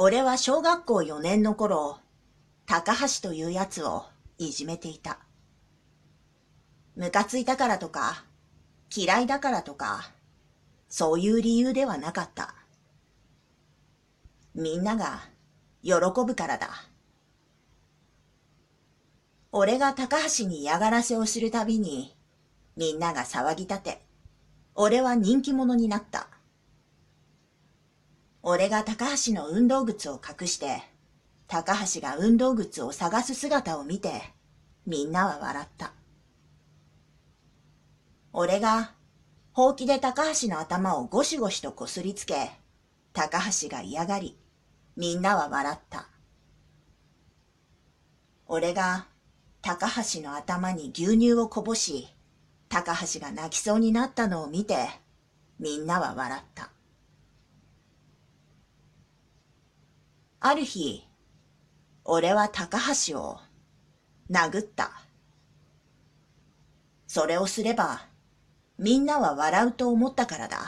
俺は小学校4年の頃、高橋というやつをいじめていた。ムカついたからとか、嫌いだからとか、そういう理由ではなかった。みんなが喜ぶからだ。俺が高橋に嫌がらせをするたびに、みんなが騒ぎ立て、俺は人気者になった。俺が高橋の運動靴を隠して、高橋が運動靴を探す姿を見て、みんなは笑った。俺が、ほうきで高橋の頭をゴシゴシとこすりつけ、高橋が嫌がり、みんなは笑った。俺が、高橋の頭に牛乳をこぼし、高橋が泣きそうになったのを見て、みんなは笑った。ある日、俺は高橋を殴った。それをすれば、みんなは笑うと思ったからだ。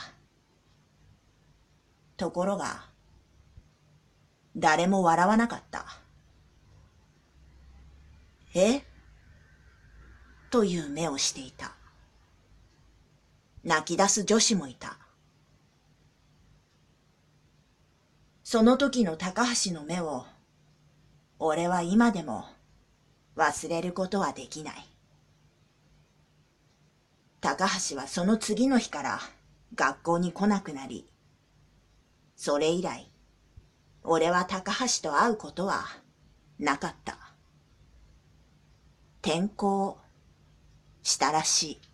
ところが、誰も笑わなかった。え？という目をしていた。泣き出す女子もいた。その時の高橋の目を、俺は今でも忘れることはできない。高橋はその次の日から学校に来なくなり、それ以来、俺は高橋と会うことはなかった。転校したらしい。